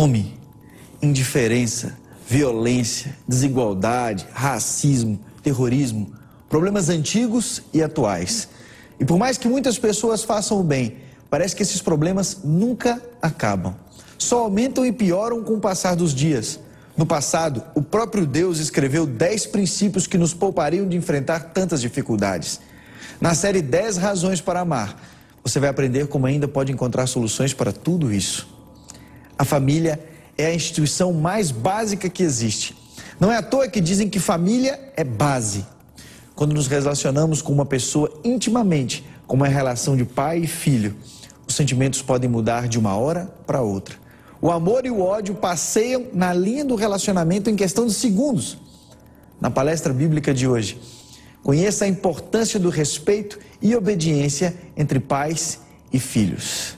Fome, indiferença, violência, desigualdade, racismo, terrorismo, problemas antigos e atuais. E por mais que muitas pessoas façam o bem, parece que esses problemas nunca acabam. Só aumentam e pioram com o passar dos dias. No passado, o próprio Deus escreveu 10 princípios que nos poupariam de enfrentar tantas dificuldades. Na série 10 Razões para Amar, você vai aprender como ainda pode encontrar soluções para tudo isso. A família é a instituição mais básica que existe. Não é à toa que dizem que família é base. Quando nos relacionamos com uma pessoa intimamente, como é a relação de pai e filho, os sentimentos podem mudar de uma hora para outra. O amor e o ódio passeiam na linha do relacionamento em questão de segundos. Na palestra bíblica de hoje, conheça a importância do respeito e obediência entre pais e filhos.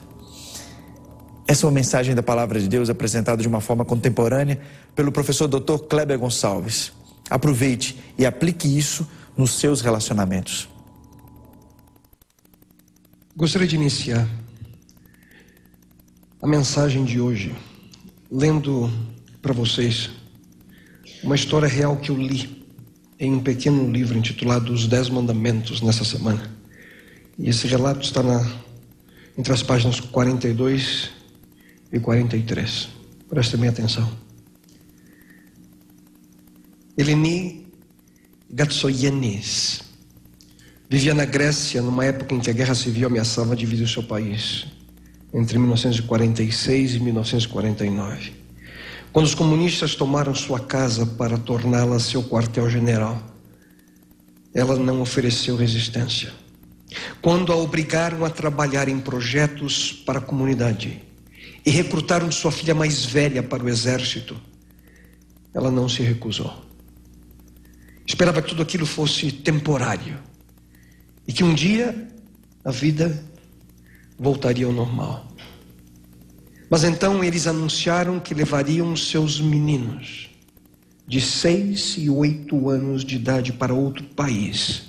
Essa é uma mensagem da palavra de Deus apresentada de uma forma contemporânea pelo professor Dr. Kleber Gonçalves. Aproveite e aplique isso nos seus relacionamentos. Gostaria de iniciar a mensagem de hoje lendo para vocês uma história real que eu li em um pequeno livro intitulado Os Dez Mandamentos nessa semana. E esse relato está na, entre as páginas 42 e 43. Prestem atenção. Eleni Gatsoyenis vivia na Grécia numa época em que a guerra civil ameaçava dividir o seu país, entre 1946 e 1949. Quando os comunistas tomaram sua casa para torná-la seu quartel-general, ela não ofereceu resistência. Quando a obrigaram a trabalhar em projetos para a comunidade, e recrutaram sua filha mais velha para o exército, ela não se recusou. Esperava que tudo aquilo fosse temporário e que um dia a vida voltaria ao normal. Mas então eles anunciaram que levariam seus meninos de seis e oito anos de idade para outro país,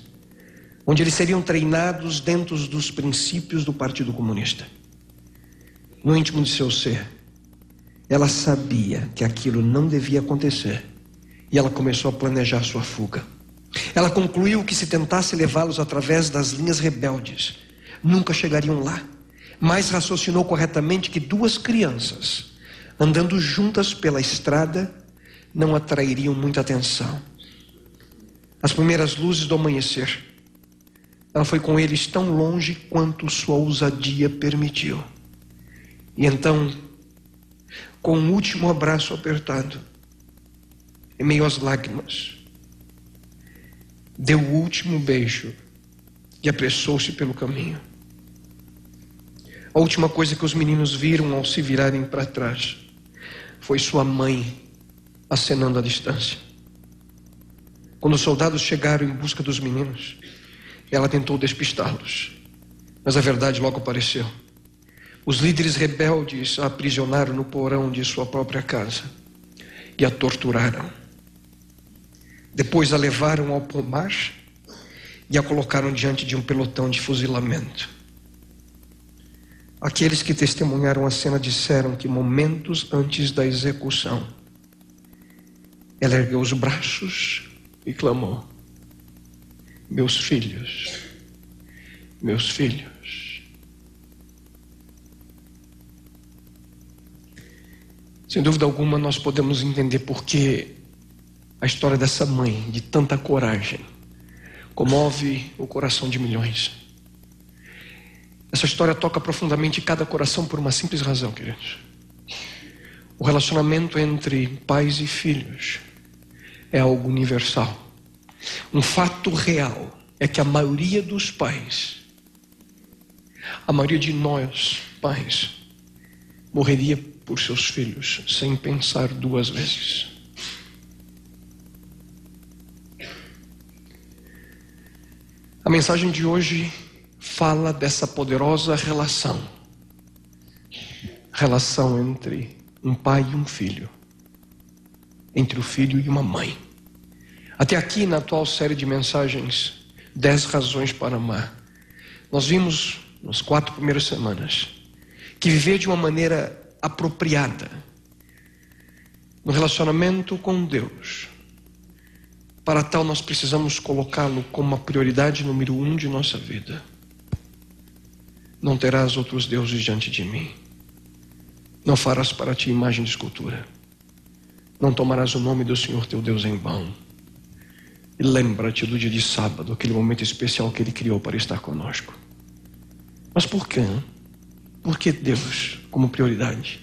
onde eles seriam treinados dentro dos princípios do Partido Comunista no íntimo de seu ser, ela sabia que aquilo não devia acontecer e ela começou a planejar sua fuga. Ela concluiu que se tentasse levá-los através das linhas rebeldes, nunca chegariam lá. Mas raciocinou corretamente que duas crianças andando juntas pela estrada não atrairiam muita atenção. As primeiras luzes do amanhecer, ela foi com eles tão longe quanto sua ousadia permitiu. E então, com um último abraço apertado, em meio às lágrimas, deu o último beijo e apressou-se pelo caminho. A última coisa que os meninos viram ao se virarem para trás foi sua mãe acenando à distância. Quando os soldados chegaram em busca dos meninos, ela tentou despistá-los, mas a verdade logo apareceu. Os líderes rebeldes a aprisionaram no porão de sua própria casa e a torturaram. Depois a levaram ao pomar e a colocaram diante de um pelotão de fuzilamento. Aqueles que testemunharam a cena disseram que momentos antes da execução, ela ergueu os braços e clamou: Meus filhos, meus filhos. Sem dúvida alguma, nós podemos entender por que a história dessa mãe, de tanta coragem, comove o coração de milhões. Essa história toca profundamente cada coração por uma simples razão, queridos. O relacionamento entre pais e filhos é algo universal. Um fato real é que a maioria dos pais, a maioria de nós, pais, morreria por seus filhos sem pensar duas vezes. A mensagem de hoje fala dessa poderosa relação relação entre um pai e um filho, entre o filho e uma mãe. Até aqui, na atual série de mensagens, Dez Razões para Amar, nós vimos nas quatro primeiras semanas que viver de uma maneira apropriada no relacionamento com Deus. Para tal, nós precisamos colocá-lo como a prioridade número um de nossa vida. Não terás outros deuses diante de mim. Não farás para ti imagem de escultura. Não tomarás o nome do Senhor teu Deus em vão. E lembra-te do dia de sábado, aquele momento especial que Ele criou para estar conosco. Mas por quê? Por que Deus como prioridade?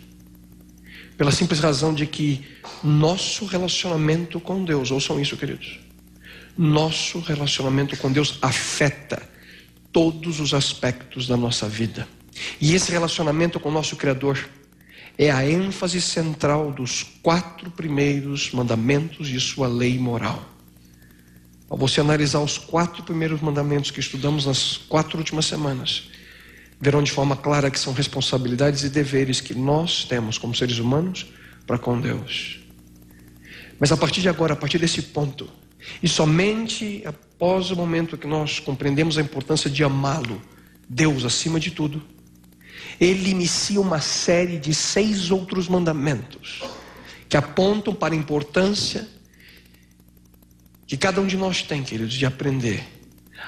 Pela simples razão de que nosso relacionamento com Deus, ouçam isso, queridos. Nosso relacionamento com Deus afeta todos os aspectos da nossa vida. E esse relacionamento com o nosso Criador é a ênfase central dos quatro primeiros mandamentos de sua lei moral. Ao você analisar os quatro primeiros mandamentos que estudamos nas quatro últimas semanas, verão de forma clara que são responsabilidades e deveres que nós temos como seres humanos para com Deus. Mas a partir de agora, a partir desse ponto, e somente após o momento que nós compreendemos a importância de amá-lo, Deus acima de tudo, ele inicia uma série de seis outros mandamentos que apontam para a importância que cada um de nós tem, queridos, de aprender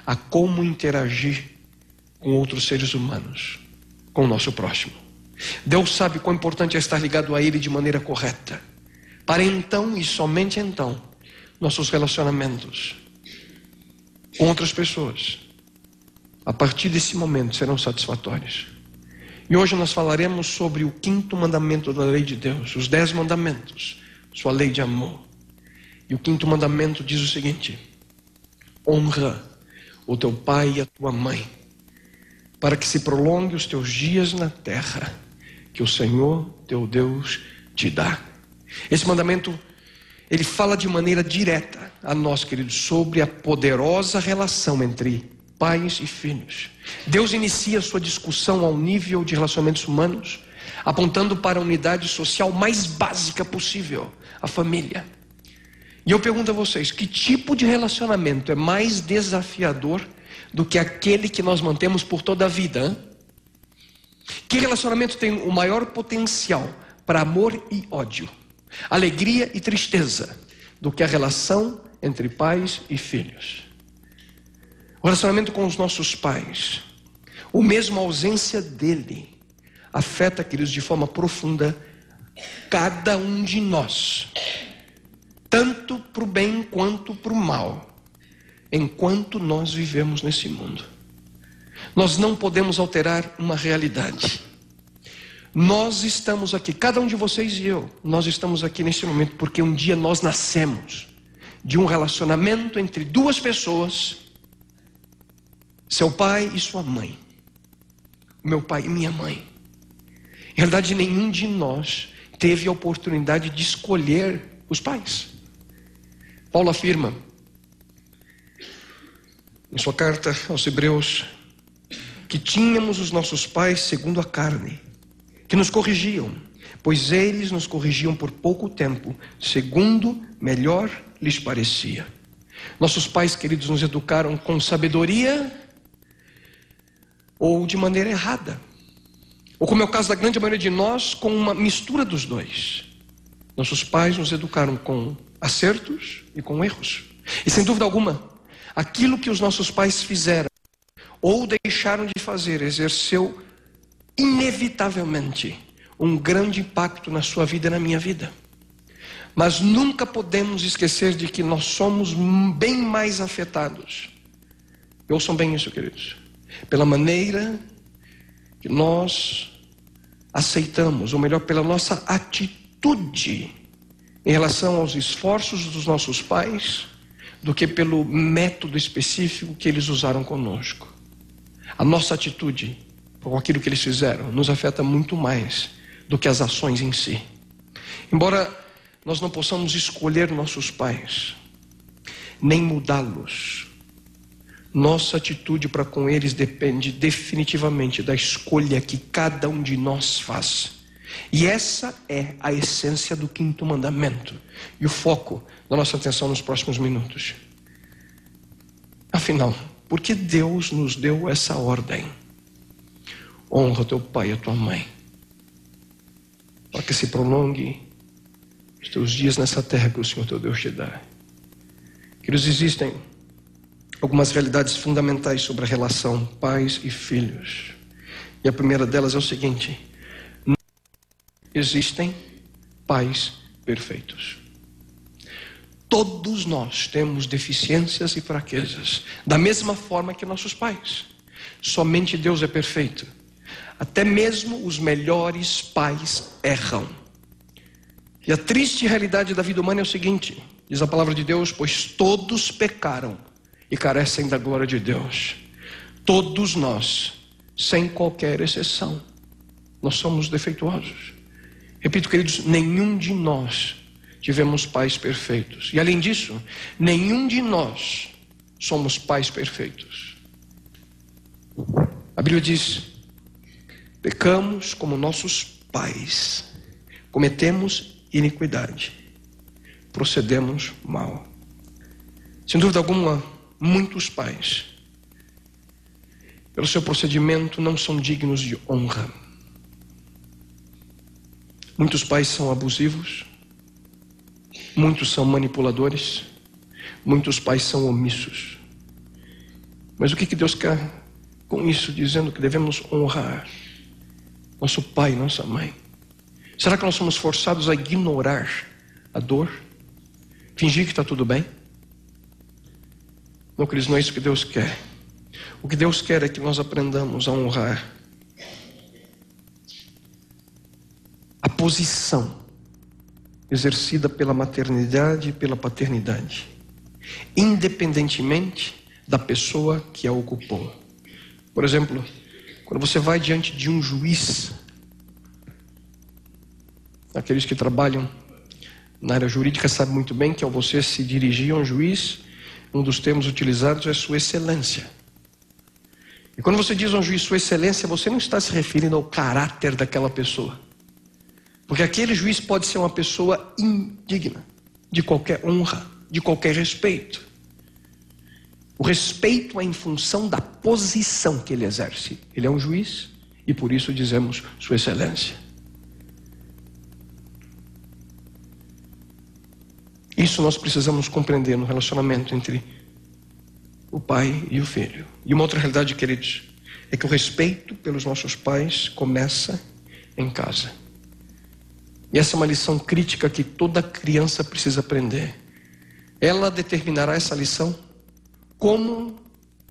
a como interagir com outros seres humanos, com o nosso próximo. Deus sabe quão importante é estar ligado a Ele de maneira correta, para então e somente então, nossos relacionamentos com outras pessoas, a partir desse momento, serão satisfatórios. E hoje nós falaremos sobre o quinto mandamento da lei de Deus, os dez mandamentos, sua lei de amor. E o quinto mandamento diz o seguinte: honra o teu pai e a tua mãe para que se prolongue os teus dias na terra, que o Senhor teu Deus te dá. Esse mandamento, ele fala de maneira direta a nós, queridos, sobre a poderosa relação entre pais e filhos. Deus inicia sua discussão ao nível de relacionamentos humanos, apontando para a unidade social mais básica possível, a família. E eu pergunto a vocês: que tipo de relacionamento é mais desafiador do que aquele que nós mantemos por toda a vida. Hein? Que relacionamento tem o maior potencial para amor e ódio, alegria e tristeza, do que a relação entre pais e filhos? O relacionamento com os nossos pais, ou mesmo a ausência dele, afeta, queridos, de forma profunda cada um de nós, tanto para o bem quanto para o mal enquanto nós vivemos nesse mundo. Nós não podemos alterar uma realidade. Nós estamos aqui, cada um de vocês e eu, nós estamos aqui nesse momento porque um dia nós nascemos de um relacionamento entre duas pessoas, seu pai e sua mãe, meu pai e minha mãe. Em realidade, nenhum de nós teve a oportunidade de escolher os pais. Paulo afirma em sua carta aos Hebreus, que tínhamos os nossos pais segundo a carne, que nos corrigiam, pois eles nos corrigiam por pouco tempo, segundo melhor lhes parecia. Nossos pais queridos nos educaram com sabedoria ou de maneira errada. Ou como é o caso da grande maioria de nós, com uma mistura dos dois. Nossos pais nos educaram com acertos e com erros. E sem dúvida alguma, aquilo que os nossos pais fizeram ou deixaram de fazer exerceu inevitavelmente um grande impacto na sua vida e na minha vida. Mas nunca podemos esquecer de que nós somos bem mais afetados. Ouçam bem isso, queridos. Pela maneira que nós aceitamos, ou melhor, pela nossa atitude em relação aos esforços dos nossos pais do que pelo método específico que eles usaram conosco. A nossa atitude com aquilo que eles fizeram nos afeta muito mais do que as ações em si. Embora nós não possamos escolher nossos pais, nem mudá-los, nossa atitude para com eles depende definitivamente da escolha que cada um de nós faz. E essa é a essência do quinto mandamento e o foco da nossa atenção nos próximos minutos. Afinal, por que Deus nos deu essa ordem? Honra teu pai e a tua mãe, para que se prolongue os teus dias nessa terra que o Senhor teu Deus te dá. Queridos, existem algumas realidades fundamentais sobre a relação pais e filhos. E a primeira delas é o seguinte: existem pais perfeitos. Todos nós temos deficiências e fraquezas, da mesma forma que nossos pais. Somente Deus é perfeito. Até mesmo os melhores pais erram. E a triste realidade da vida humana é o seguinte: diz a palavra de Deus, pois todos pecaram e carecem da glória de Deus. Todos nós, sem qualquer exceção, nós somos defeituosos. Repito, queridos, nenhum de nós tivemos pais perfeitos. E além disso, nenhum de nós somos pais perfeitos. A Bíblia diz: pecamos como nossos pais, cometemos iniquidade, procedemos mal. Sem dúvida alguma, muitos pais, pelo seu procedimento, não são dignos de honra. Muitos pais são abusivos, Muitos são manipuladores, muitos pais são omissos. Mas o que, que Deus quer com isso, dizendo que devemos honrar nosso pai nossa mãe? Será que nós somos forçados a ignorar a dor? Fingir que está tudo bem? Não, queridos, não é isso que Deus quer. O que Deus quer é que nós aprendamos a honrar posição exercida pela maternidade e pela paternidade, independentemente da pessoa que a ocupou. Por exemplo, quando você vai diante de um juiz, aqueles que trabalham na área jurídica sabem muito bem que ao você se dirigir a um juiz, um dos termos utilizados é Sua Excelência. E quando você diz a um juiz Sua Excelência, você não está se referindo ao caráter daquela pessoa. Porque aquele juiz pode ser uma pessoa indigna de qualquer honra, de qualquer respeito. O respeito é em função da posição que ele exerce. Ele é um juiz e por isso dizemos Sua Excelência. Isso nós precisamos compreender no relacionamento entre o pai e o filho. E uma outra realidade, queridos, é que o respeito pelos nossos pais começa em casa. E essa é uma lição crítica que toda criança precisa aprender. Ela determinará essa lição como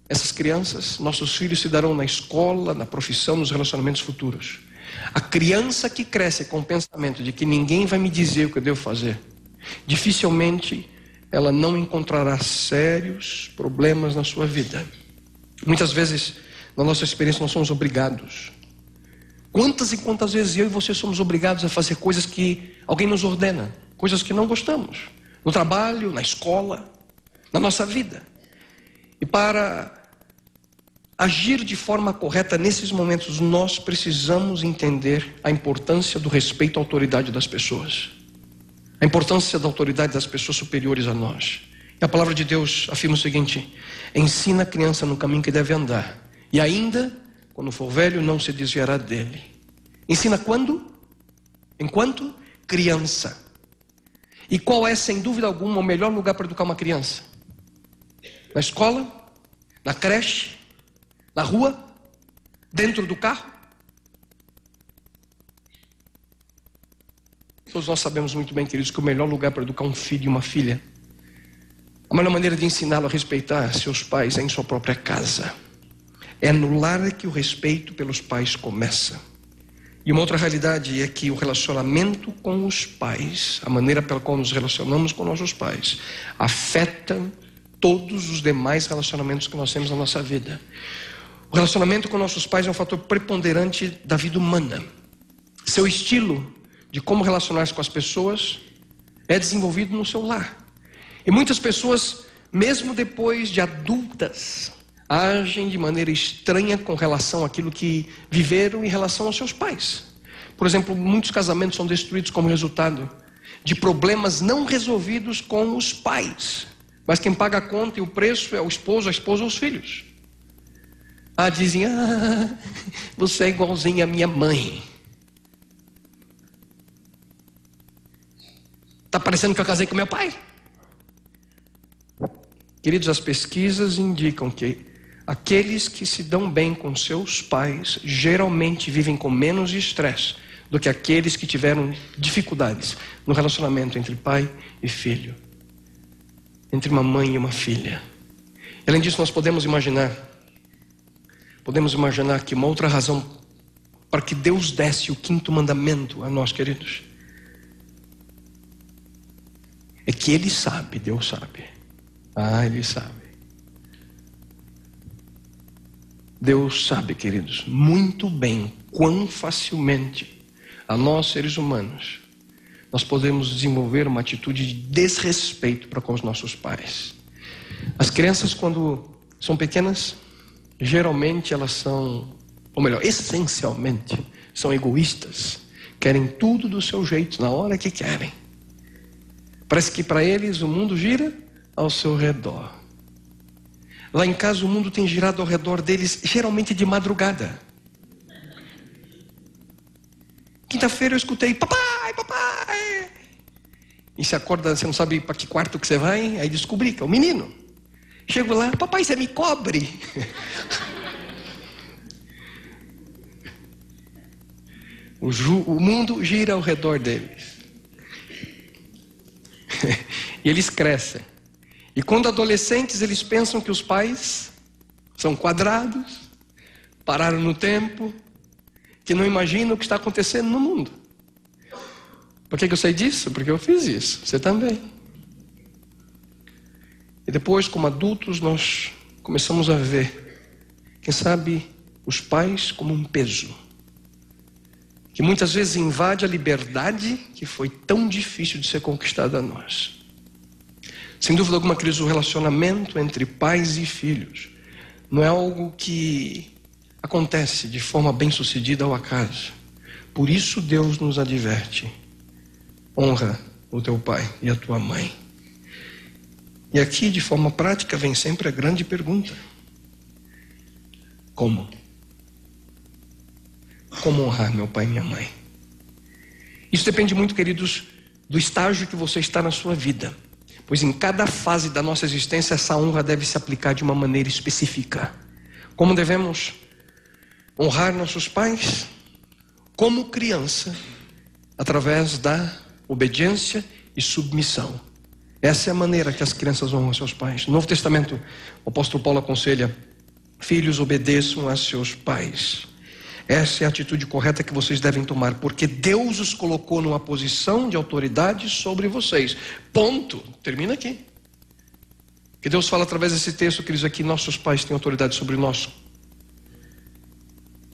essas crianças, nossos filhos se darão na escola, na profissão, nos relacionamentos futuros. A criança que cresce com o pensamento de que ninguém vai me dizer o que eu devo fazer, dificilmente ela não encontrará sérios problemas na sua vida. Muitas vezes, na nossa experiência, nós somos obrigados Quantas e quantas vezes eu e você somos obrigados a fazer coisas que alguém nos ordena, coisas que não gostamos, no trabalho, na escola, na nossa vida. E para agir de forma correta nesses momentos, nós precisamos entender a importância do respeito à autoridade das pessoas, a importância da autoridade das pessoas superiores a nós. E a palavra de Deus afirma o seguinte: ensina a criança no caminho que deve andar, e ainda quando for velho, não se desviará dele. Ensina quando? Enquanto criança. E qual é, sem dúvida alguma, o melhor lugar para educar uma criança? Na escola? Na creche? Na rua? Dentro do carro? Todos nós sabemos muito bem, queridos, que o melhor lugar para educar um filho e uma filha, a melhor maneira de ensiná-lo a respeitar seus pais é em sua própria casa. É no lar que o respeito pelos pais começa. E uma outra realidade é que o relacionamento com os pais, a maneira pela qual nos relacionamos com nossos pais, afeta todos os demais relacionamentos que nós temos na nossa vida. O relacionamento com nossos pais é um fator preponderante da vida humana. Seu estilo de como relacionar-se com as pessoas é desenvolvido no seu lar. E muitas pessoas, mesmo depois de adultas, agem de maneira estranha com relação àquilo que viveram em relação aos seus pais. Por exemplo, muitos casamentos são destruídos como resultado de problemas não resolvidos com os pais. Mas quem paga a conta e o preço é o esposo, a esposa ou os filhos. Ah, dizem, ah, você é igualzinho à minha mãe. Está parecendo que eu casei com meu pai. Queridos, as pesquisas indicam que aqueles que se dão bem com seus pais geralmente vivem com menos estresse do que aqueles que tiveram dificuldades no relacionamento entre pai e filho, entre uma mãe e uma filha. Além disso, nós podemos imaginar, podemos imaginar que uma outra razão para que Deus desse o quinto mandamento a nós, queridos, é que Ele sabe, Deus sabe. Ah, Ele sabe. Deus sabe, queridos, muito bem quão facilmente a nós, seres humanos, nós podemos desenvolver uma atitude de desrespeito para com os nossos pais. As crianças, quando são pequenas, geralmente elas são, ou melhor, essencialmente, são egoístas, querem tudo do seu jeito, na hora que querem. Parece que para eles o mundo gira ao seu redor. Lá em casa o mundo tem girado ao redor deles, geralmente de madrugada. Quinta-feira eu escutei, papai, papai. E se acorda, você não sabe para que quarto que você vai, aí descobri que é o menino. Chego lá, papai, você me cobre. o, ju, o mundo gira ao redor deles. e eles crescem. E quando adolescentes, eles pensam que os pais são quadrados, pararam no tempo, que não imagina o que está acontecendo no mundo. Por que, que eu sei disso? Porque eu fiz isso. Você também. E depois, como adultos, nós começamos a ver, quem sabe, os pais como um peso. Que muitas vezes invade a liberdade que foi tão difícil de ser conquistada a nós. Sem dúvida alguma, queridos, o relacionamento entre pais e filhos não é algo que acontece de forma bem sucedida ao acaso. Por isso Deus nos adverte: honra o teu pai e a tua mãe. E aqui, de forma prática, vem sempre a grande pergunta: como? Como honrar meu pai e minha mãe? Isso depende muito, queridos, do estágio que você está na sua vida. Pois em cada fase da nossa existência, essa honra deve se aplicar de uma maneira específica. Como devemos honrar nossos pais como criança, através da obediência e submissão. Essa é a maneira que as crianças honram seus pais. No Novo Testamento, o apóstolo Paulo aconselha: filhos, obedeçam a seus pais. Essa é a atitude correta que vocês devem tomar, porque Deus os colocou numa posição de autoridade sobre vocês. Ponto. Termina aqui. Que Deus fala através desse texto que diz aqui: nossos pais têm autoridade sobre nós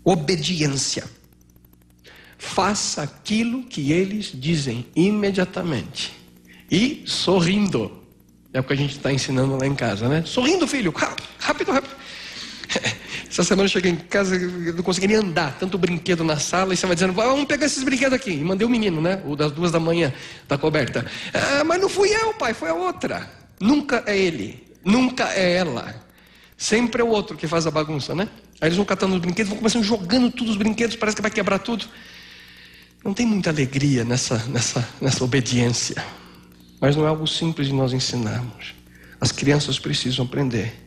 obediência. Faça aquilo que eles dizem imediatamente. E sorrindo. É o que a gente está ensinando lá em casa, né? Sorrindo, filho. Rápido, rápido. Essa semana eu cheguei em casa, não consegui nem andar, tanto brinquedo na sala, e você vai dizendo, vamos pegar esses brinquedos aqui. E mandei o menino, né? O das duas da manhã, da coberta. Ah, mas não fui eu, pai, foi a outra. Nunca é ele, nunca é ela. Sempre é o outro que faz a bagunça, né? Aí eles vão catando os brinquedos, vão começando jogando tudo os brinquedos, parece que vai quebrar tudo. Não tem muita alegria nessa, nessa, nessa obediência. Mas não é algo simples de nós ensinarmos. As crianças precisam aprender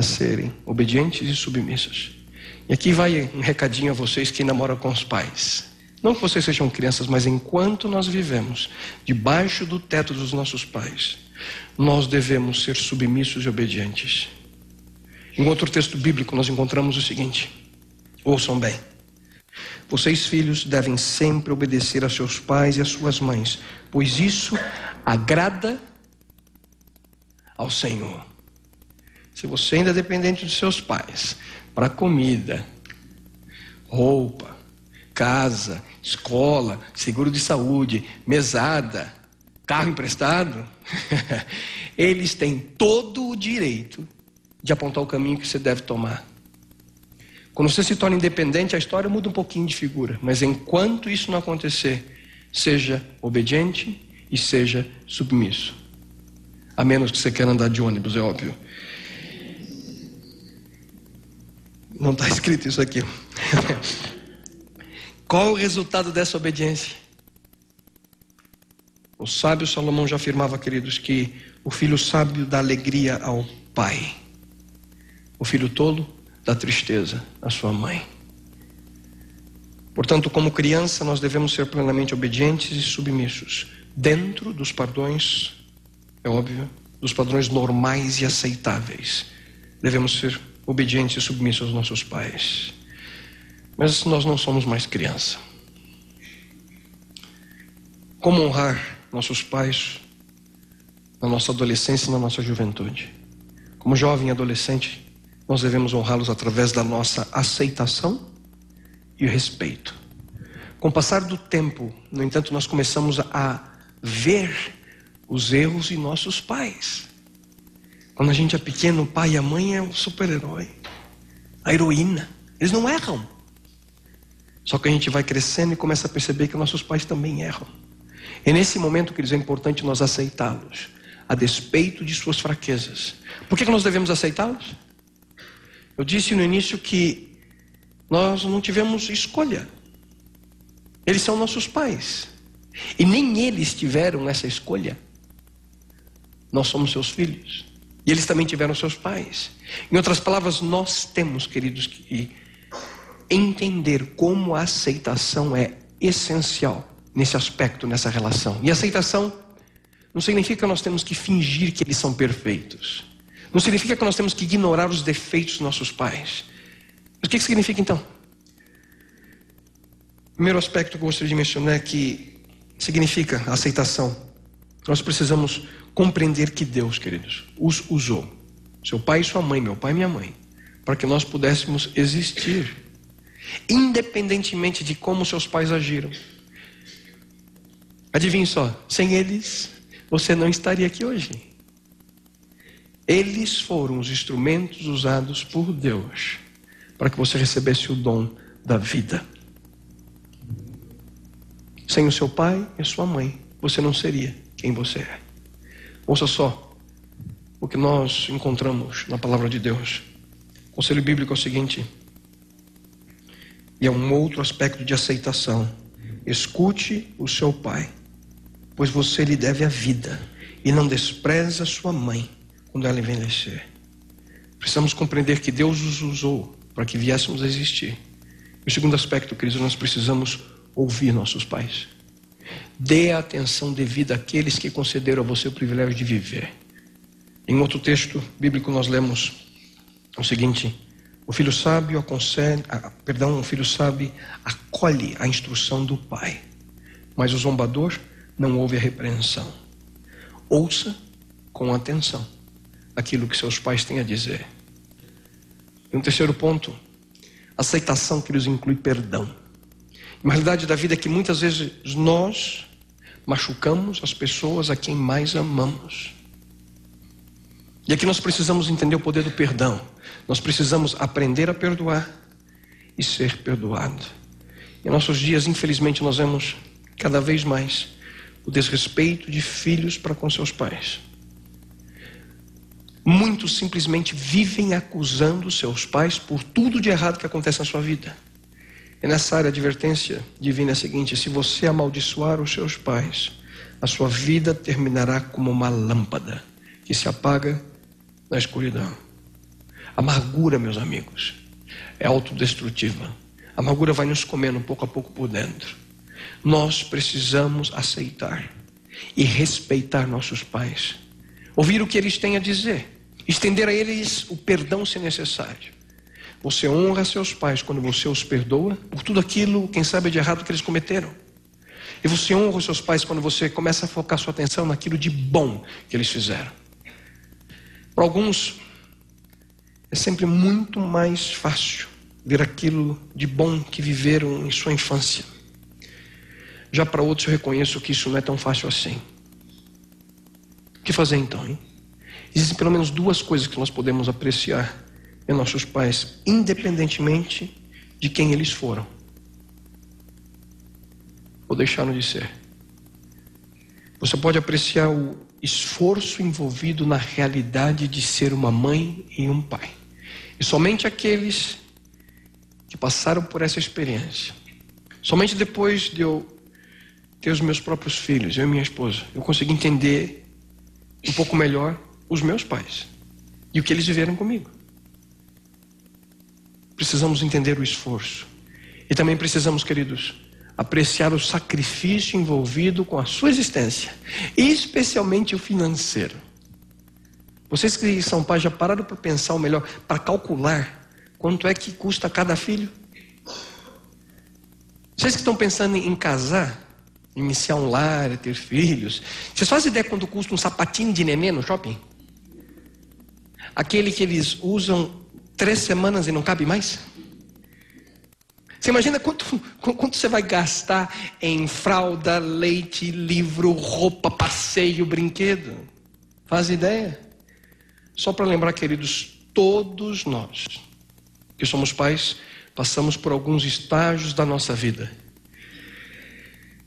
a serem obedientes e submissas. E aqui vai um recadinho a vocês que namoram com os pais. Não que vocês sejam crianças, mas enquanto nós vivemos debaixo do teto dos nossos pais, nós devemos ser submissos e obedientes. Em outro texto bíblico, nós encontramos o seguinte: ouçam bem. Vocês, filhos, devem sempre obedecer a seus pais e às suas mães, pois isso agrada ao Senhor. Se você ainda é dependente dos seus pais para comida, roupa, casa, escola, seguro de saúde, mesada, carro emprestado, eles têm todo o direito de apontar o caminho que você deve tomar. Quando você se torna independente, a história muda um pouquinho de figura. Mas enquanto isso não acontecer, seja obediente e seja submisso. A menos que você queira andar de ônibus, é óbvio. Não está escrito isso aqui. Qual o resultado dessa obediência? O sábio Salomão já afirmava, queridos, que o filho sábio dá alegria ao pai, o filho tolo dá tristeza à sua mãe. Portanto, como criança, nós devemos ser plenamente obedientes e submissos, dentro dos padrões, é óbvio, dos padrões normais e aceitáveis. Devemos ser obedientes e submissos aos nossos pais. Mas nós não somos mais criança. Como honrar nossos pais na nossa adolescência e na nossa juventude? Como jovem e adolescente, nós devemos honrá-los através da nossa aceitação e respeito. Com o passar do tempo, no entanto, nós começamos a ver os erros em nossos pais. Quando a gente é pequeno, o pai e a mãe é o super-herói, a heroína. Eles não erram. Só que a gente vai crescendo e começa a perceber que nossos pais também erram. É nesse momento que é importante nós aceitá-los, a despeito de suas fraquezas. Por que nós devemos aceitá-los? Eu disse no início que nós não tivemos escolha. Eles são nossos pais. E nem eles tiveram essa escolha. Nós somos seus filhos. Eles também tiveram seus pais. Em outras palavras, nós temos, queridos, que entender como a aceitação é essencial nesse aspecto, nessa relação. E aceitação não significa que nós temos que fingir que eles são perfeitos. Não significa que nós temos que ignorar os defeitos dos nossos pais. Mas o que significa então? O primeiro aspecto que eu gostaria de mencionar é que significa aceitação. Nós precisamos compreender que Deus, queridos, os usou. Seu pai e sua mãe, meu pai e minha mãe, para que nós pudéssemos existir, independentemente de como seus pais agiram. Adivinhe só, sem eles, você não estaria aqui hoje. Eles foram os instrumentos usados por Deus para que você recebesse o dom da vida. Sem o seu pai e a sua mãe, você não seria quem você é. Ouça só o que nós encontramos na palavra de Deus. O conselho bíblico é o seguinte, e é um outro aspecto de aceitação. Escute o seu pai, pois você lhe deve a vida, e não despreza sua mãe quando ela envelhecer. Precisamos compreender que Deus os usou para que viéssemos a existir. O segundo aspecto, queridos, nós precisamos ouvir nossos pais. Dê a atenção devida àqueles que concederam a você o privilégio de viver. Em outro texto bíblico nós lemos o seguinte: o filho sábio aconselha, perdão, o filho sábio acolhe a instrução do pai, mas o zombador não ouve a repreensão. Ouça com atenção aquilo que seus pais têm a dizer. E um terceiro ponto, aceitação que nos inclui perdão. Uma realidade da vida é que muitas vezes nós machucamos as pessoas a quem mais amamos. E aqui nós precisamos entender o poder do perdão. Nós precisamos aprender a perdoar e ser perdoado. Em nossos dias, infelizmente, nós vemos cada vez mais o desrespeito de filhos para com seus pais. Muitos simplesmente vivem acusando seus pais por tudo de errado que acontece na sua vida. Nessa área, a advertência divina é seguinte: se você amaldiçoar os seus pais, a sua vida terminará como uma lâmpada que se apaga na escuridão. Amargura, meus amigos, é autodestrutiva. A amargura vai nos comendo pouco a pouco por dentro. Nós precisamos aceitar e respeitar nossos pais, ouvir o que eles têm a dizer, estender a eles o perdão se necessário. Você honra seus pais quando você os perdoa por tudo aquilo, quem sabe, de errado que eles cometeram. E você honra os seus pais quando você começa a focar sua atenção naquilo de bom que eles fizeram. Para alguns, é sempre muito mais fácil ver aquilo de bom que viveram em sua infância. Já para outros, eu reconheço que isso não é tão fácil assim. O que fazer então, hein? Existem pelo menos duas coisas que nós podemos apreciar em nossos pais, independentemente de quem eles foram ou deixaram de ser. Você pode apreciar o esforço envolvido na realidade de ser uma mãe e um pai. E somente aqueles que passaram por essa experiência, somente depois de eu ter os meus próprios filhos, eu e minha esposa. Eu consegui entender um pouco melhor os meus pais e o que eles viveram comigo. Precisamos entender o esforço. E também precisamos, queridos, apreciar o sacrifício envolvido com a sua existência, especialmente o financeiro. Vocês que são pais já pararam para pensar o melhor, para calcular quanto é que custa cada filho? Vocês que estão pensando em casar, iniciar um lar, ter filhos, vocês fazem ideia quanto custa um sapatinho de nenê no shopping? Aquele que eles usam três semanas e não cabe mais? Você imagina quanto, quanto você vai gastar em fralda, leite, livro, roupa, passeio, brinquedo? Faz ideia? Só para lembrar, queridos, todos nós que somos pais passamos por alguns estágios da nossa vida.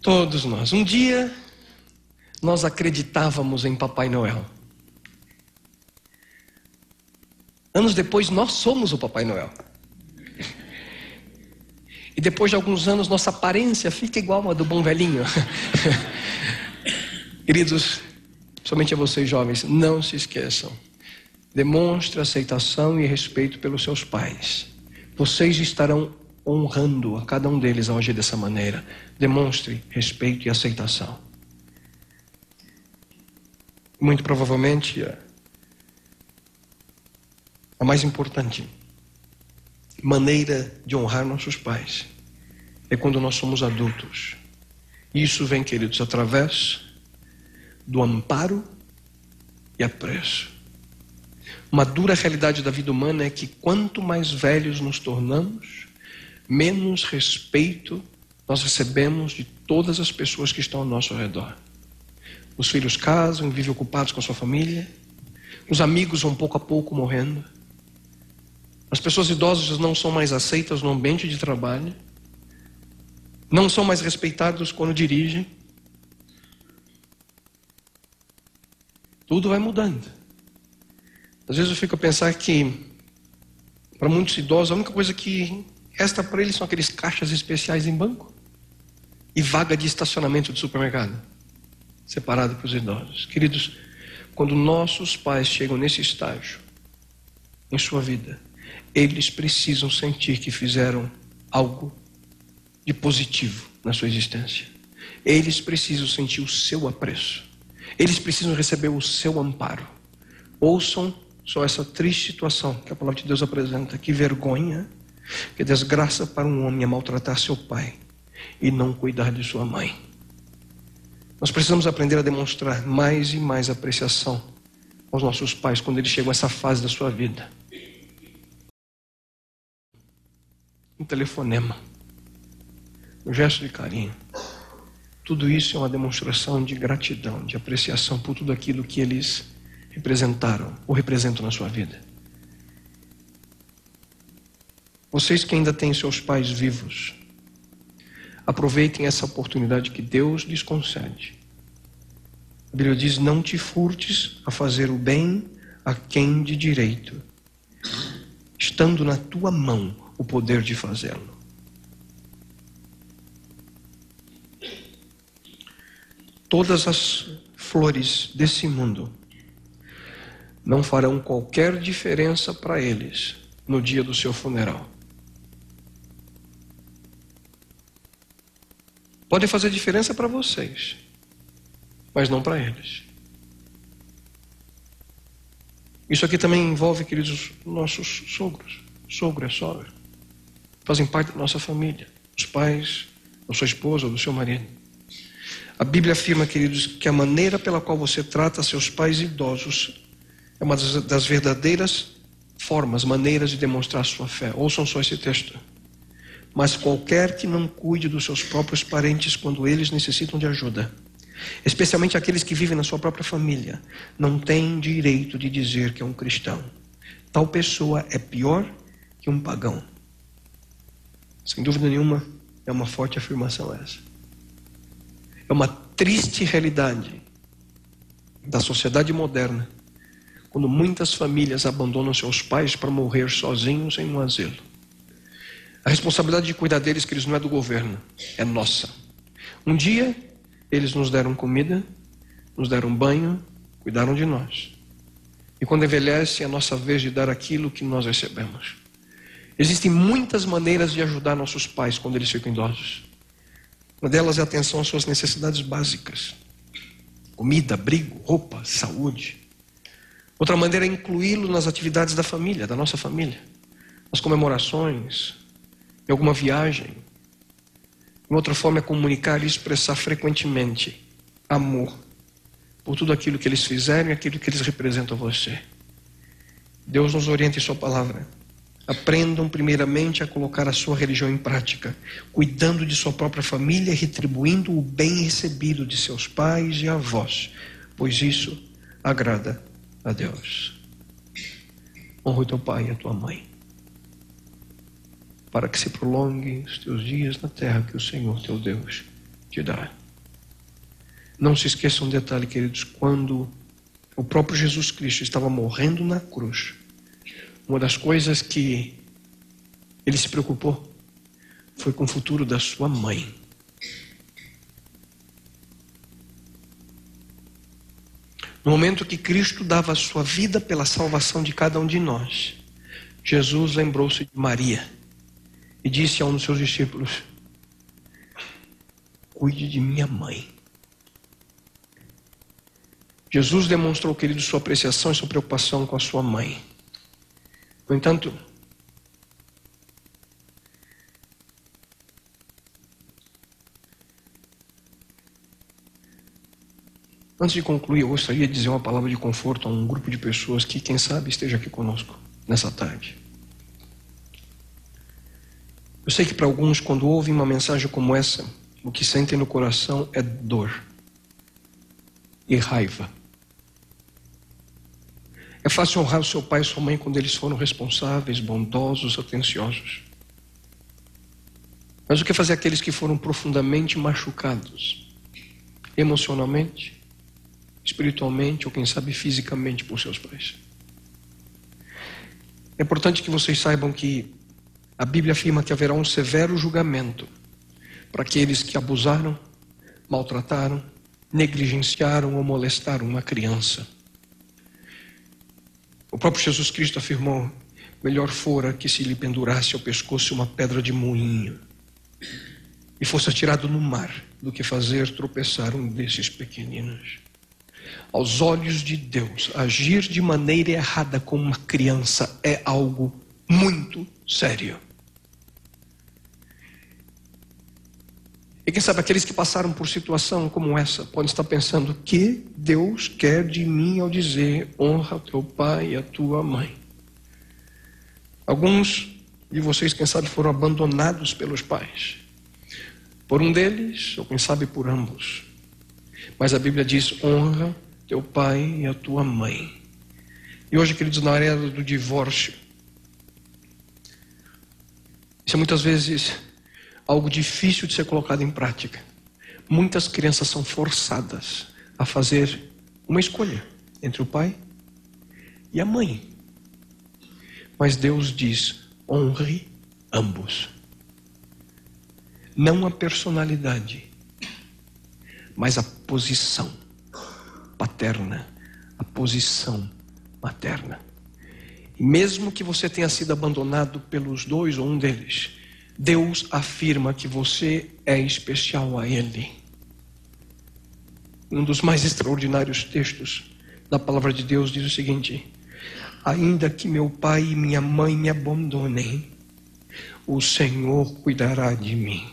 Todos nós. Um dia nós acreditávamos em Papai Noel. Anos depois, nós somos o Papai Noel. E depois de alguns anos, nossa aparência fica igual a do bom velhinho. Queridos, somente a vocês jovens, não se esqueçam. Demonstre aceitação e respeito pelos seus pais. Vocês estarão honrando a cada um deles ao agir dessa maneira. Demonstre respeito e aceitação. Muito provavelmente, a mais importante maneira de honrar nossos pais é quando nós somos adultos. Isso vem, queridos, através do amparo e apreço. Uma dura realidade da vida humana é que quanto mais velhos nos tornamos, menos respeito nós recebemos de todas as pessoas que estão ao nosso redor. Os filhos casam, vivem ocupados com a sua família, os amigos vão pouco a pouco morrendo. As pessoas idosas não são mais aceitas no ambiente de trabalho, não são mais respeitados quando dirigem. Tudo vai mudando. Às vezes eu fico a pensar que, para muitos idosos, a única coisa que resta para eles são aqueles caixas especiais em banco e vaga de estacionamento de supermercado, separado para os idosos. Queridos, quando nossos pais chegam nesse estágio em sua vida, eles precisam sentir que fizeram algo de positivo na sua existência. Eles precisam sentir o seu apreço. Eles precisam receber o seu amparo. Ouçam só essa triste situação que a palavra de Deus apresenta. Que vergonha, que desgraça para um homem é maltratar seu pai e não cuidar de sua mãe. Nós precisamos aprender a demonstrar mais e mais apreciação aos nossos pais quando eles chegam a essa fase da sua vida. Um telefonema, um gesto de carinho. Tudo isso é uma demonstração de gratidão, de apreciação por tudo aquilo que eles representaram ou representam na sua vida. Vocês que ainda têm seus pais vivos, aproveitem essa oportunidade que Deus lhes concede. A Bíblia diz: Não te furtes a fazer o bem a quem de direito, estando na tua mão o poder de fazê-lo. Todas as flores desse mundo não farão qualquer diferença para eles no dia do seu funeral. Pode fazer diferença para vocês, mas não para eles. Isso aqui também envolve, queridos, nossos sogros, sogro é sogra fazem parte da nossa família, os pais, da sua esposa do seu marido. A Bíblia afirma, queridos, que a maneira pela qual você trata seus pais idosos é uma das verdadeiras formas, maneiras de demonstrar sua fé. Ouçam só esse texto. Mas qualquer que não cuide dos seus próprios parentes quando eles necessitam de ajuda, especialmente aqueles que vivem na sua própria família, não tem direito de dizer que é um cristão. Tal pessoa é pior que um pagão. Sem dúvida nenhuma, é uma forte afirmação essa. É uma triste realidade da sociedade moderna, quando muitas famílias abandonam seus pais para morrer sozinhos em um asilo. A responsabilidade de cuidar deles, que eles não é do governo, é nossa. Um dia Eles nos deram comida, nos deram banho, cuidaram de nós. E quando envelhece, é a nossa vez de dar aquilo que nós recebemos. Existem muitas maneiras de ajudar nossos pais quando eles ficam idosos. Uma delas é atenção às suas necessidades básicas: comida, abrigo, roupa, saúde. Outra maneira é incluí-lo nas atividades da família, da nossa família, nas comemorações, em alguma viagem. Uma outra forma é comunicar e expressar frequentemente amor por tudo aquilo que eles fizeram e aquilo que eles representam a você. Deus nos orienta em Sua palavra. Aprendam primeiramente a colocar a sua religião em prática, cuidando de sua própria família retribuindo o bem recebido de seus pais e avós, pois isso agrada a Deus. Honra o teu pai e a tua mãe, para que se prolonguem os teus dias na terra que o Senhor teu Deus te dá. Não se esqueçam um detalhe, queridos, quando o próprio Jesus Cristo estava morrendo na cruz, uma das coisas que ele se preocupou foi com o futuro da sua mãe. No momento que Cristo dava a sua vida pela salvação de cada um de nós, Jesus lembrou-se de Maria e disse a um dos seus discípulos: Cuide de minha mãe. Jesus demonstrou, querido, sua apreciação e sua preocupação com a sua mãe. No entanto, antes de concluir, eu gostaria de dizer uma palavra de conforto a um grupo de pessoas que, quem sabe, esteja aqui conosco nessa tarde. Eu sei que para alguns, quando ouvem uma mensagem como essa, o que sentem no coração é dor e raiva. É fácil honrar o seu pai e sua mãe quando eles foram responsáveis, bondosos, atenciosos. Mas o que fazer aqueles que foram profundamente machucados, emocionalmente, espiritualmente ou quem sabe fisicamente por seus pais? É importante que vocês saibam que a Bíblia afirma que haverá um severo julgamento para aqueles que abusaram, maltrataram, negligenciaram ou molestaram uma criança. O próprio Jesus Cristo afirmou: melhor fora que se lhe pendurasse ao pescoço uma pedra de moinho e fosse atirado no mar do que fazer tropeçar um desses pequeninos. Aos olhos de Deus, agir de maneira errada com uma criança é algo muito sério. E quem sabe aqueles que passaram por situação como essa podem estar pensando: o que Deus quer de mim ao dizer honra teu pai e a tua mãe? Alguns de vocês, quem sabe, foram abandonados pelos pais. Por um deles, ou quem sabe por ambos. Mas a Bíblia diz: honra teu pai e a tua mãe. E hoje, queridos, na era do divórcio, isso é muitas vezes algo difícil de ser colocado em prática. Muitas crianças são forçadas a fazer uma escolha entre o pai e a mãe. Mas Deus diz: honre ambos. Não a personalidade, mas a posição paterna, a posição materna. Mesmo que você tenha sido abandonado pelos dois ou um deles, Deus afirma que você é especial a Ele. Um dos mais extraordinários textos da palavra de Deus diz o seguinte: Ainda que meu pai e minha mãe me abandonem, o Senhor cuidará de mim.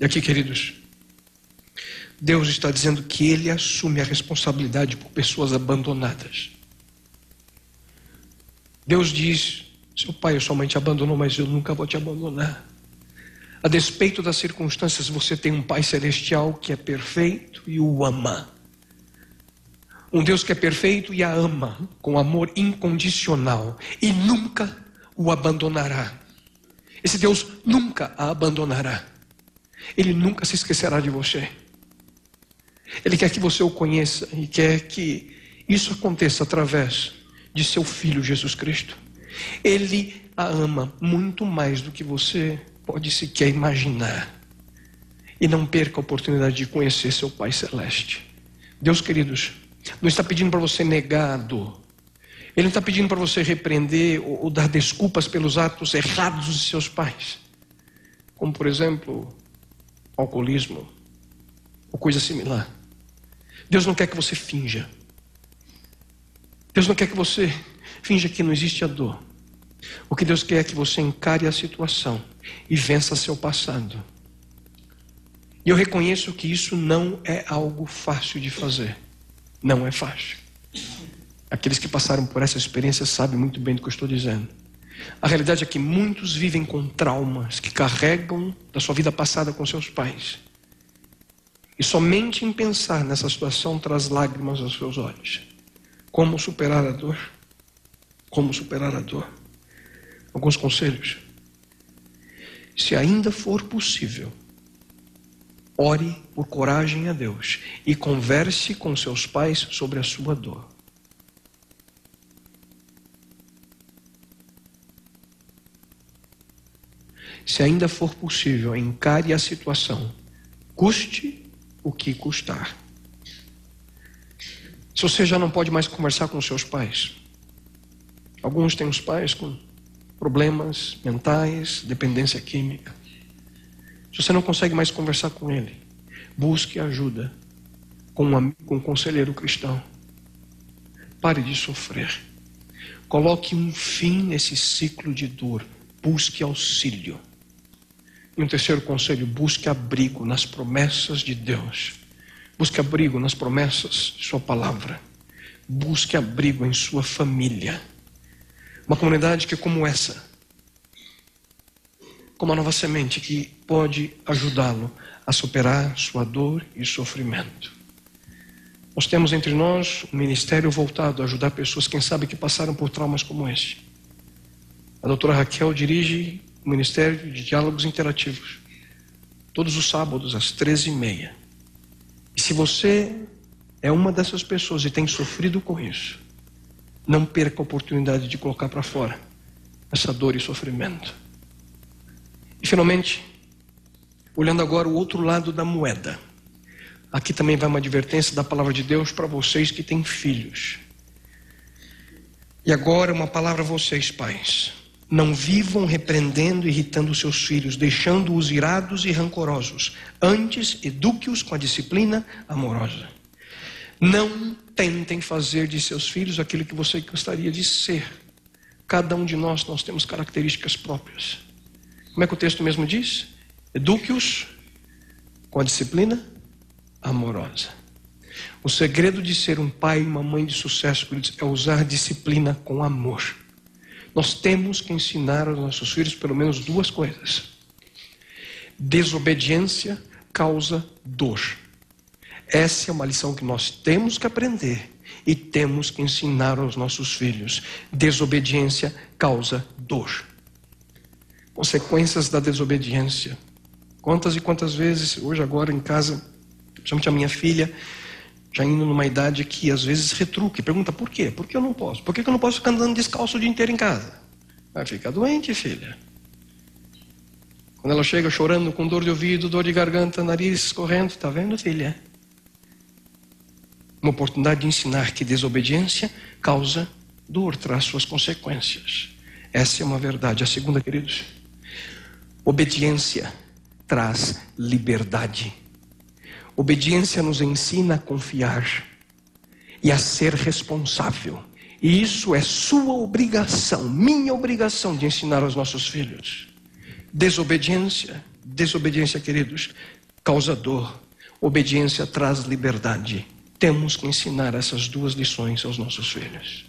E aqui, queridos, Deus está dizendo que Ele assume a responsabilidade por pessoas abandonadas. Deus diz seu pai ou sua mãe te abandonou, mas eu nunca vou te abandonar. A despeito das circunstâncias, você tem um Pai celestial que é perfeito e o ama. Um Deus que é perfeito e a ama com amor incondicional e nunca o abandonará. Esse Deus nunca a abandonará. Ele nunca se esquecerá de você. Ele quer que você o conheça e quer que isso aconteça através de seu filho Jesus Cristo. Ele a ama muito mais do que você pode sequer imaginar. E não perca a oportunidade de conhecer seu Pai Celeste. Deus, queridos, não está pedindo para você dor. Ele não está pedindo para você repreender ou, ou dar desculpas pelos atos errados de seus pais. Como, por exemplo, alcoolismo ou coisa similar. Deus não quer que você finja. Deus não quer que você finja que não existe a dor. O que Deus quer é que você encare a situação e vença seu passado. E eu reconheço que isso não é algo fácil de fazer. Não é fácil. Aqueles que passaram por essa experiência sabem muito bem do que eu estou dizendo. A realidade é que muitos vivem com traumas que carregam da sua vida passada com seus pais. E somente em pensar nessa situação traz lágrimas aos seus olhos. Como superar a dor? Como superar a dor? Alguns conselhos. Se ainda for possível, ore por coragem a Deus e converse com seus pais sobre a sua dor. Se ainda for possível, encare a situação, custe o que custar. Se você já não pode mais conversar com seus pais, alguns têm os pais com problemas mentais, dependência química. Se você não consegue mais conversar com ele, busque ajuda com um amigo, com um conselheiro cristão. Pare de sofrer. Coloque um fim nesse ciclo de dor. Busque auxílio. E um terceiro conselho: busque abrigo nas promessas de Deus. Busque abrigo nas promessas de Sua palavra. Busque abrigo em sua família. Uma comunidade que é como essa, como a nova semente que pode ajudá-lo a superar sua dor e sofrimento. Nós temos entre nós um ministério voltado a ajudar pessoas, quem sabe, que passaram por traumas como este. A doutora Raquel dirige o Ministério de Diálogos Interativos, todos os sábados às 13h30. E se você é uma dessas pessoas e tem sofrido com isso, não perca a oportunidade de colocar para fora essa dor e sofrimento. E finalmente, olhando agora o outro lado da moeda. Aqui também vai uma advertência da palavra de Deus para vocês que têm filhos. E agora uma palavra a vocês, pais. Não vivam repreendendo e irritando seus filhos, deixando-os irados e rancorosos. Antes, eduque-os com a disciplina amorosa. Não tentem fazer de seus filhos aquilo que você gostaria de ser. Cada um de nós, nós temos características próprias. Como é que o texto mesmo diz? Eduque-os com a disciplina amorosa. O segredo de ser um pai e uma mãe de sucesso é usar disciplina com amor. Nós temos que ensinar aos nossos filhos pelo menos duas coisas. Desobediência causa dor. Essa é uma lição que nós temos que aprender e temos que ensinar aos nossos filhos. Desobediência causa dor. Consequências da desobediência. Quantas e quantas vezes, hoje, agora em casa, principalmente a minha filha, já indo numa idade que às vezes retruca e pergunta por quê? Por que eu não posso? Por que eu não posso ficar andando descalço o dia inteiro em casa? Vai ficar doente, filha. Quando ela chega chorando com dor de ouvido, dor de garganta, nariz escorrendo, está vendo, filha? Uma oportunidade de ensinar que desobediência causa dor, traz suas consequências. Essa é uma verdade. A segunda, queridos, obediência traz liberdade. Obediência nos ensina a confiar e a ser responsável. E isso é sua obrigação, minha obrigação de ensinar aos nossos filhos. Desobediência, desobediência, queridos, causa dor. Obediência traz liberdade. Temos que ensinar essas duas lições aos nossos filhos.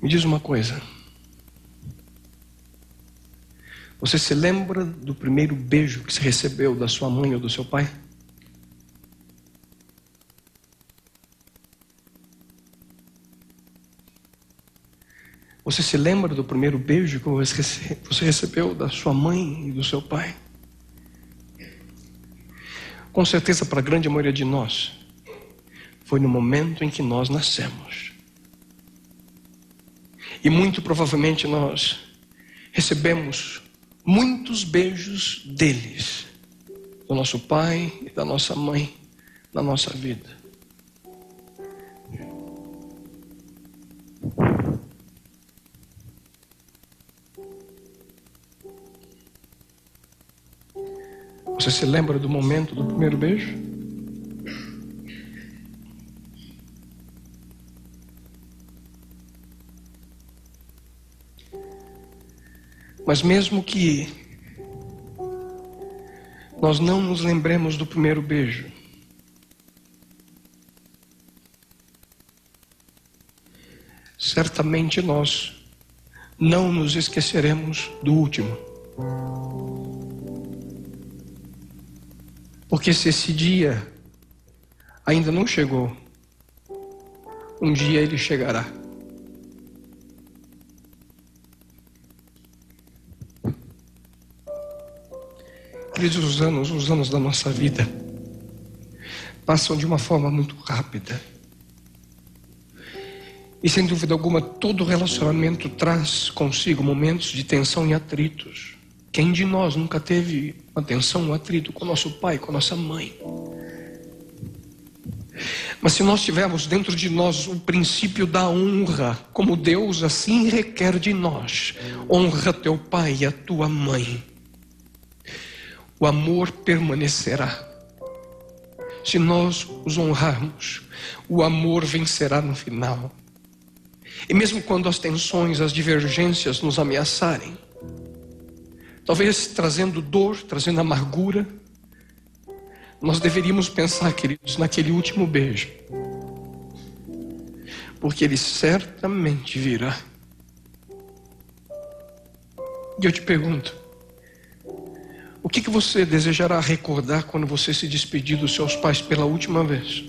Me diz uma coisa. Você se lembra do primeiro beijo que você recebeu da sua mãe ou do seu pai? Você se lembra do primeiro beijo que você recebeu da sua mãe e do seu pai? Com certeza, para a grande maioria de nós, foi no momento em que nós nascemos. E muito provavelmente nós recebemos muitos beijos deles, do nosso pai e da nossa mãe, na nossa vida. Você se lembra do momento do primeiro beijo? Mas mesmo que nós não nos lembremos do primeiro beijo, certamente nós não nos esqueceremos do último. Porque se esse dia ainda não chegou, um dia ele chegará. Queridos, os anos, os anos da nossa vida passam de uma forma muito rápida. E sem dúvida alguma, todo relacionamento traz consigo momentos de tensão e atritos. Quem de nós nunca teve uma tensão, um atrito com nosso pai, com nossa mãe? Mas se nós tivermos dentro de nós o princípio da honra, como Deus assim requer de nós, honra teu pai e a tua mãe o amor permanecerá. Se nós os honrarmos, o amor vencerá no final. E mesmo quando as tensões, as divergências nos ameaçarem, talvez trazendo dor, trazendo amargura, nós deveríamos pensar, queridos, naquele último beijo, porque ele certamente virá. E eu te pergunto, o que, que você desejará recordar quando você se despedir dos seus pais pela última vez?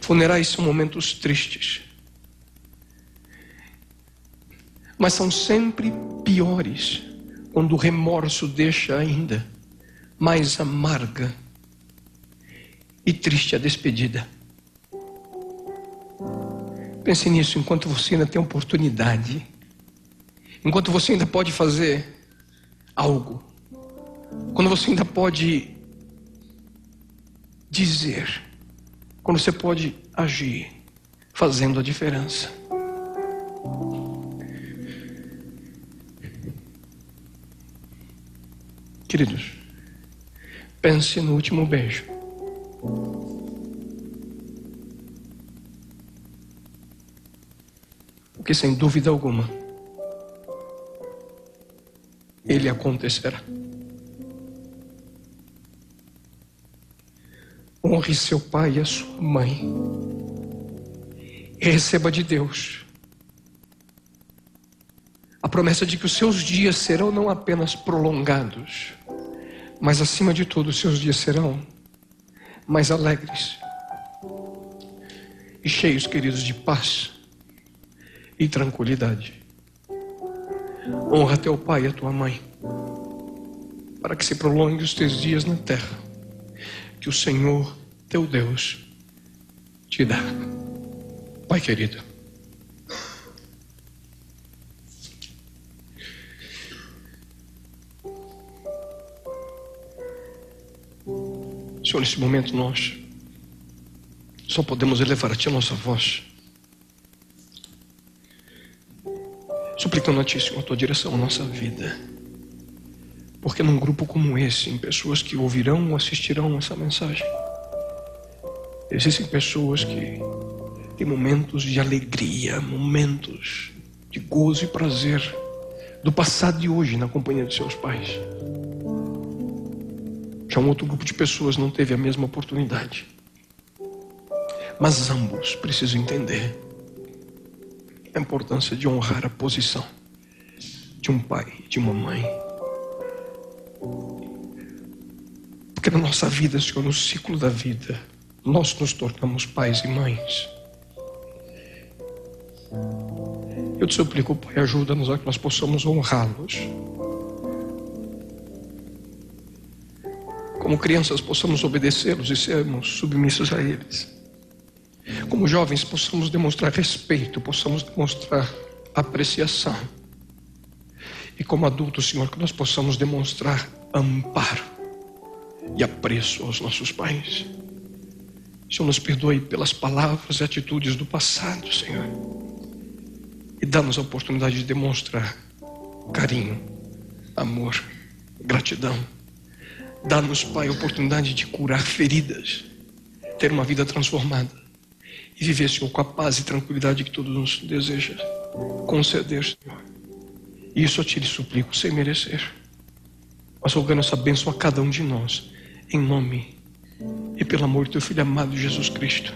Funerais são momentos tristes, mas são sempre piores quando o remorso deixa ainda mais amarga e triste a despedida. Pense nisso enquanto você ainda tem oportunidade enquanto você ainda pode fazer algo, quando você ainda pode dizer, quando você pode agir, fazendo a diferença. Queridos, pense no último beijo. Porque sem dúvida alguma, ele acontecerá. Honre seu pai e a sua mãe. E receba de Deus a promessa de que os seus dias serão não apenas prolongados, mas acima de tudo, os seus dias serão mais alegres e cheios, queridos, de paz e tranquilidade. Honra teu pai e a tua mãe, para que se prolongue os teus dias na terra, que o Senhor teu Deus te dá. Pai querido. Senhor, nesse momento nós só podemos elevar a Ti a nossa voz suplicando a Ti, Senhor, a Tua direção à nossa vida. Porque num grupo como esse, em pessoas que ouvirão ou assistirão essa mensagem, existem pessoas que têm momentos de alegria, momentos de gozo e prazer do passado e hoje na companhia de seus pais. Já um outro grupo de pessoas não teve a mesma oportunidade. Mas ambos precisam entender a importância de honrar a posição de um pai, de uma mãe. Porque na nossa vida, Senhor, no ciclo da vida, nós nos tornamos pais e mães. Eu te suplico, Pai, ajuda-nos a que nós possamos honrá-los. Como crianças, possamos obedecê-los e sermos submissos a eles. como jovens, possamos demonstrar respeito, possamos demonstrar apreciação. E como adultos, Senhor, que nós possamos demonstrar amparo e apreço aos nossos pais. Senhor, nos perdoe pelas palavras e atitudes do passado, Senhor. E dá-nos a oportunidade de demonstrar carinho, amor, gratidão. Dá-nos, Pai, a oportunidade de curar feridas, ter uma vida transformada e viver, Senhor, com a paz e tranquilidade que todos nos deseja conceder, Senhor. E isso eu te lhe suplico, sem merecer. Mas rogando essa bênção a cada um de nós, em nome e pelo amor do teu Filho amado Jesus Cristo,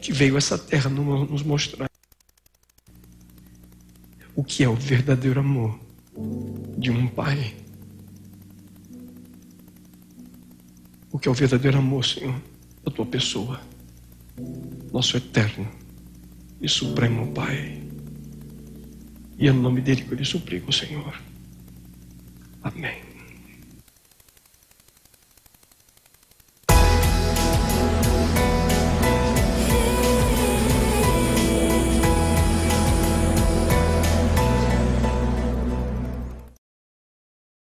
que veio a essa terra nos mostrar o que é o verdadeiro amor de um pai. O que é o verdadeiro amor, Senhor, da tua pessoa, nosso eterno e supremo Pai. E é no nome dele que eu lhe suplico, Senhor. Amém.